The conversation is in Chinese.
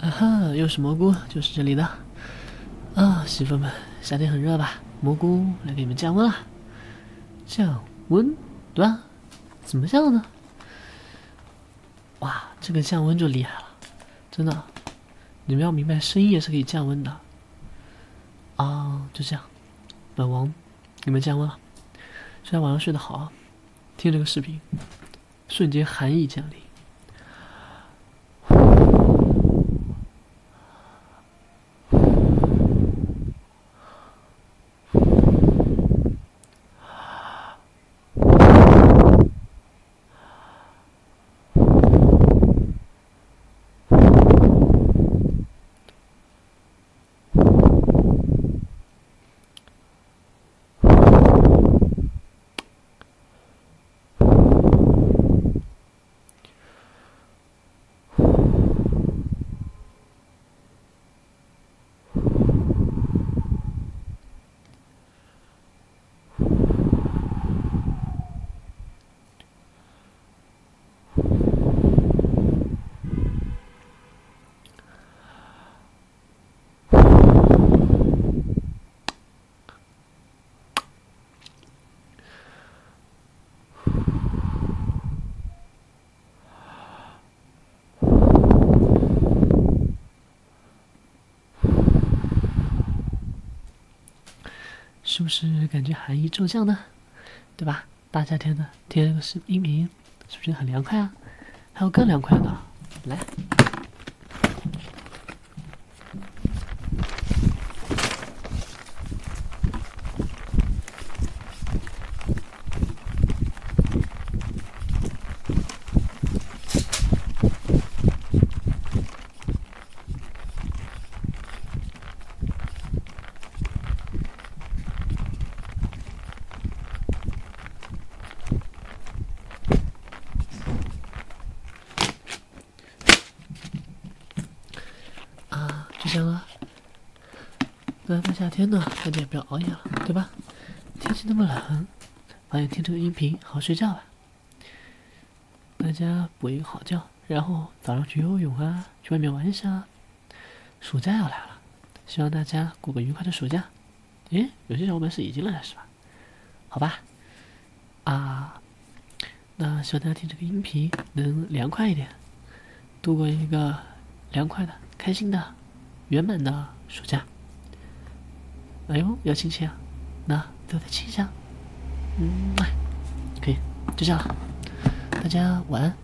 啊哈，又是蘑菇，就是这里的。啊，媳妇们，夏天很热吧？蘑菇来给你们降温了。降温，对吧？怎么降呢？哇，这个降温就厉害了，真的。你们要明白，声音也是可以降温的。啊，就这样，本王你们降温了。现在晚上睡得好，听这个视频，瞬间寒意降临。是不是感觉寒意骤降呢？对吧？大夏天的贴个视音频，是不是很凉快啊？还有更凉快的，来。就这样了。那大夏天呢，大家也不要熬夜了，对吧？天气那么冷，晚点听这个音频，好好睡觉吧。大家补一个好觉，然后早上去游泳啊，去外面玩一下。暑假要来了，希望大家过个愉快的暑假。诶，有些小伙伴是已经来了，是吧？好吧。啊，那希望大家听这个音频能凉快一点，度过一个凉快的、开心的。圆满的暑假，哎呦，要亲亲啊！那最后再亲一下，嗯，可以，就这样了，大家晚安。